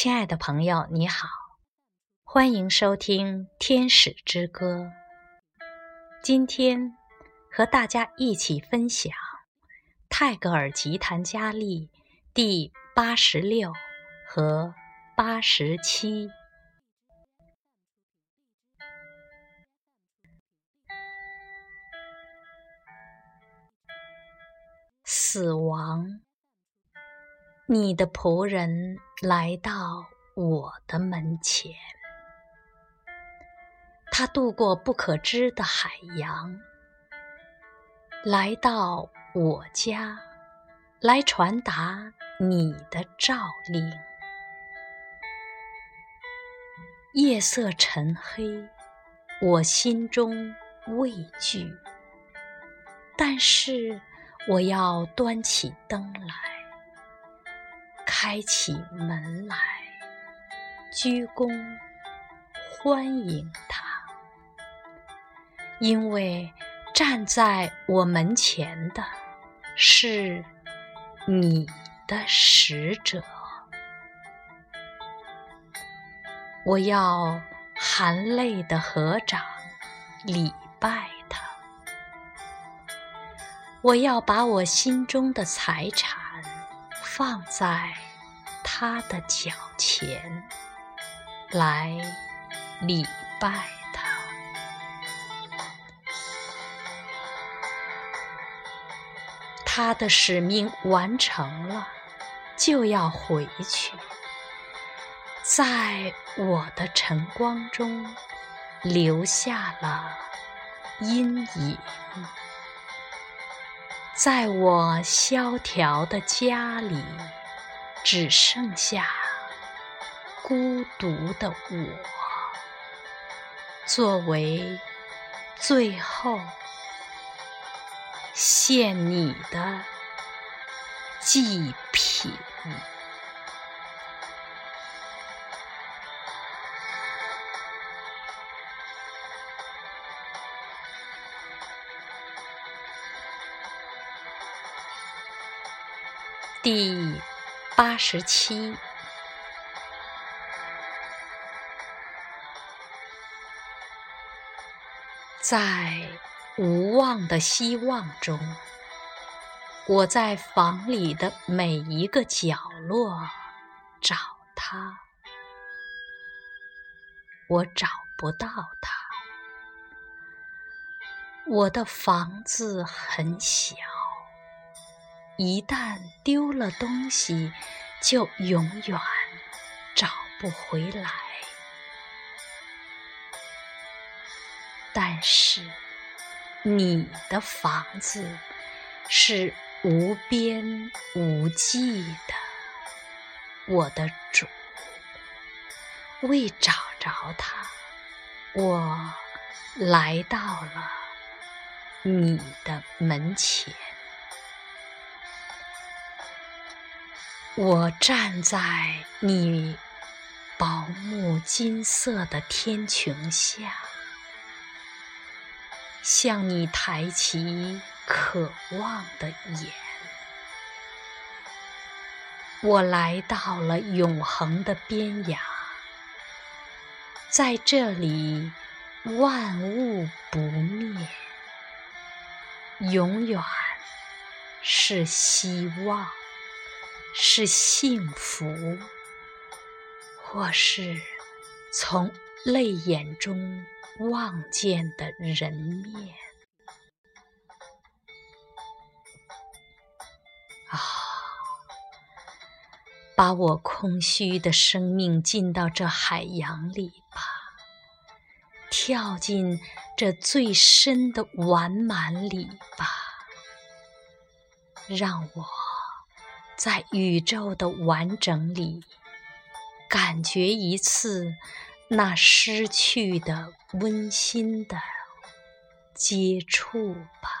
亲爱的朋友，你好，欢迎收听《天使之歌》。今天和大家一起分享泰戈尔吉檀佳丽第八十六和八十七。死亡。你的仆人来到我的门前，他渡过不可知的海洋，来到我家，来传达你的诏令。夜色沉黑，我心中畏惧，但是我要端起灯来。开起门来，鞠躬欢迎他，因为站在我门前的是你的使者。我要含泪的合掌礼拜他，我要把我心中的财产放在。他的脚前来礼拜他，他的使命完成了，就要回去，在我的晨光中留下了阴影，在我萧条的家里。只剩下孤独的我，作为最后献你的祭品。第。八十七，在无望的希望中，我在房里的每一个角落找他，我找不到他。我的房子很小。一旦丢了东西，就永远找不回来。但是，你的房子是无边无际的，我的主。为找着它，我来到了你的门前。我站在你薄暮金色的天穹下，向你抬起渴望的眼。我来到了永恒的边涯，在这里万物不灭，永远是希望。是幸福，或是从泪眼中望见的人面啊！把我空虚的生命进到这海洋里吧，跳进这最深的完满里吧，让我。在宇宙的完整里，感觉一次那失去的温馨的接触吧。